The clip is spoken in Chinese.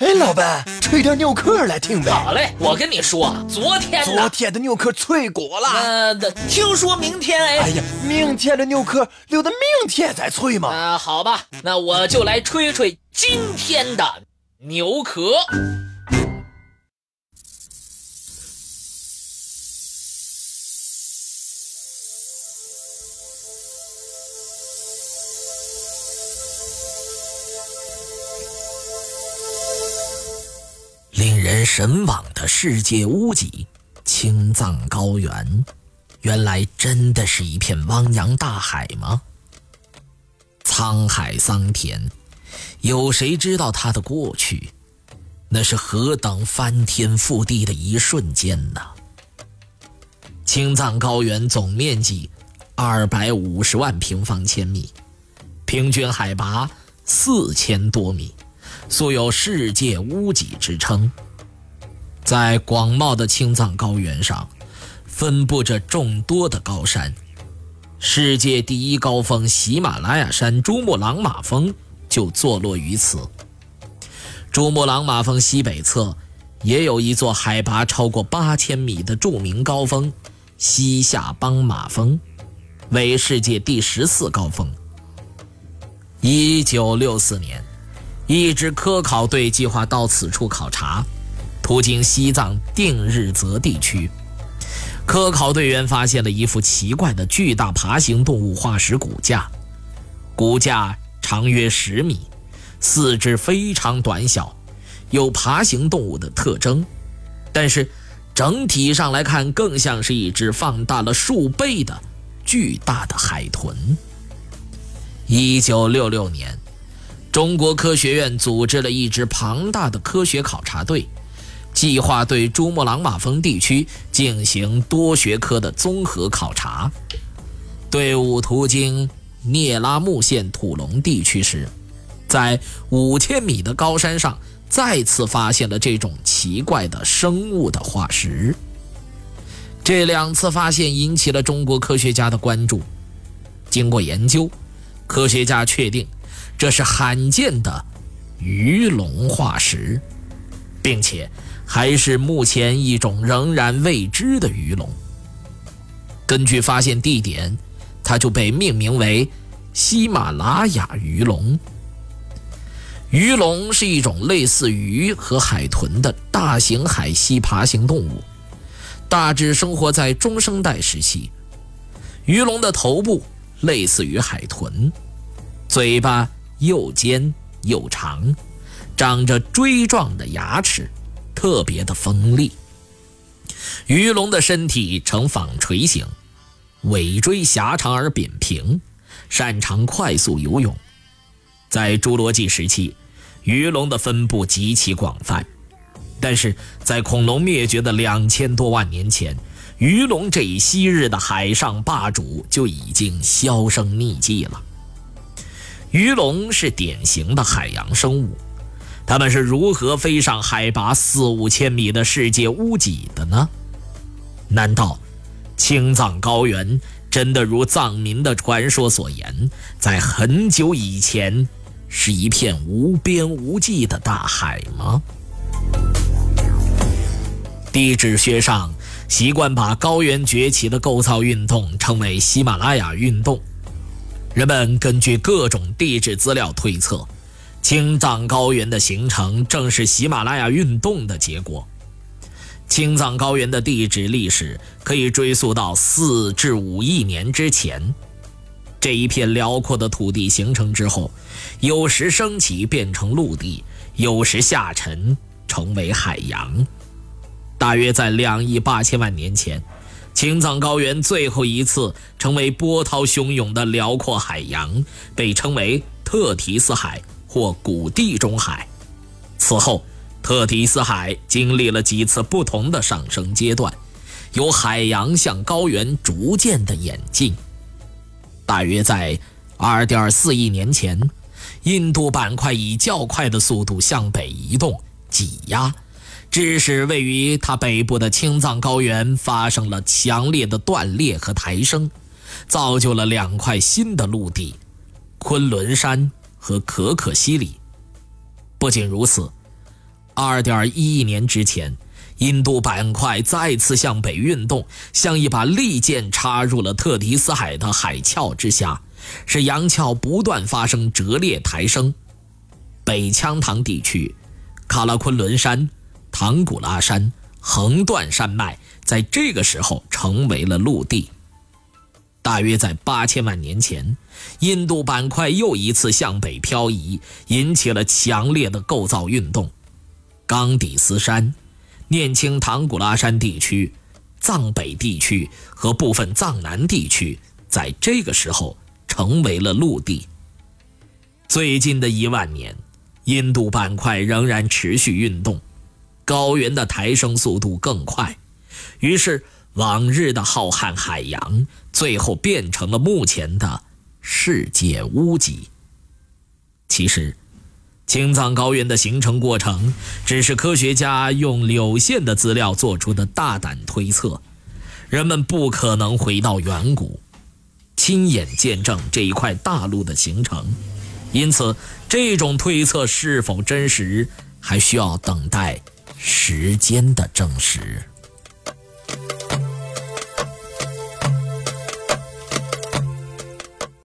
哎，老板，吹点牛壳来听呗。好嘞，我跟你说，昨天昨天的牛壳脆骨了。呃，听说明天哎。哎呀，明天的牛壳留到明天再吹嘛。啊，好吧，那我就来吹吹今天的牛壳。人神往的世界屋脊——青藏高原，原来真的是一片汪洋大海吗？沧海桑田，有谁知道它的过去？那是何等翻天覆地的一瞬间呢？青藏高原总面积二百五十万平方千米，平均海拔四千多米。素有“世界屋脊”之称。在广袤的青藏高原上，分布着众多的高山。世界第一高峰喜马拉雅山珠穆朗玛峰就坐落于此。珠穆朗玛峰西北侧，也有一座海拔超过八千米的著名高峰——西夏邦马峰，为世界第十四高峰。一九六四年。一支科考队计划到此处考察，途经西藏定日泽地区。科考队员发现了一副奇怪的巨大爬行动物化石骨架，骨架长约十米，四肢非常短小，有爬行动物的特征，但是整体上来看更像是一只放大了数倍的巨大的海豚。一九六六年。中国科学院组织了一支庞大的科学考察队，计划对珠穆朗玛峰地区进行多学科的综合考察。队伍途经聂拉木县土龙地区时，在五千米的高山上再次发现了这种奇怪的生物的化石。这两次发现引起了中国科学家的关注。经过研究，科学家确定。这是罕见的鱼龙化石，并且还是目前一种仍然未知的鱼龙。根据发现地点，它就被命名为喜马拉雅鱼龙。鱼龙是一种类似鱼和海豚的大型海栖爬行动物，大致生活在中生代时期。鱼龙的头部类似于海豚，嘴巴。又尖又长，长着锥状的牙齿，特别的锋利。鱼龙的身体呈纺锤形，尾椎狭长而扁平，擅长快速游泳。在侏罗纪时期，鱼龙的分布极其广泛，但是在恐龙灭绝的两千多万年前，鱼龙这一昔日的海上霸主就已经销声匿迹了。鱼龙是典型的海洋生物，他们是如何飞上海拔四五千米的世界屋脊的呢？难道青藏高原真的如藏民的传说所言，在很久以前是一片无边无际的大海吗？地质学上习惯把高原崛起的构造运动称为喜马拉雅运动。人们根据各种地质资料推测，青藏高原的形成正是喜马拉雅运动的结果。青藏高原的地质历史可以追溯到四至五亿年之前。这一片辽阔的土地形成之后，有时升起变成陆地，有时下沉成为海洋。大约在两亿八千万年前。青藏高原最后一次成为波涛汹涌的辽阔海洋，被称为特提斯海或古地中海。此后，特提斯海经历了几次不同的上升阶段，由海洋向高原逐渐的演进。大约在2.4亿年前，印度板块以较快的速度向北移动，挤压。致使位于它北部的青藏高原发生了强烈的断裂和抬升，造就了两块新的陆地——昆仑山和可可西里。不仅如此，二点一亿年之前，印度板块再次向北运动，像一把利剑插入了特迪斯海的海鞘之下，使洋鞘不断发生折裂抬升。北羌塘地区，喀拉昆仑山、唐古拉山横断山脉，在这个时候成为了陆地。大约在八千万年前，印度板块又一次向北漂移，引起了强烈的构造运动。冈底斯山、念青唐古拉山地区、藏北地区和部分藏南地区，在这个时候成为了陆地。最近的一万年，印度板块仍然持续运动，高原的抬升速度更快，于是往日的浩瀚海洋，最后变成了目前的世界屋脊。其实。青藏高原的形成过程，只是科学家用有限的资料做出的大胆推测。人们不可能回到远古，亲眼见证这一块大陆的形成，因此，这种推测是否真实，还需要等待时间的证实。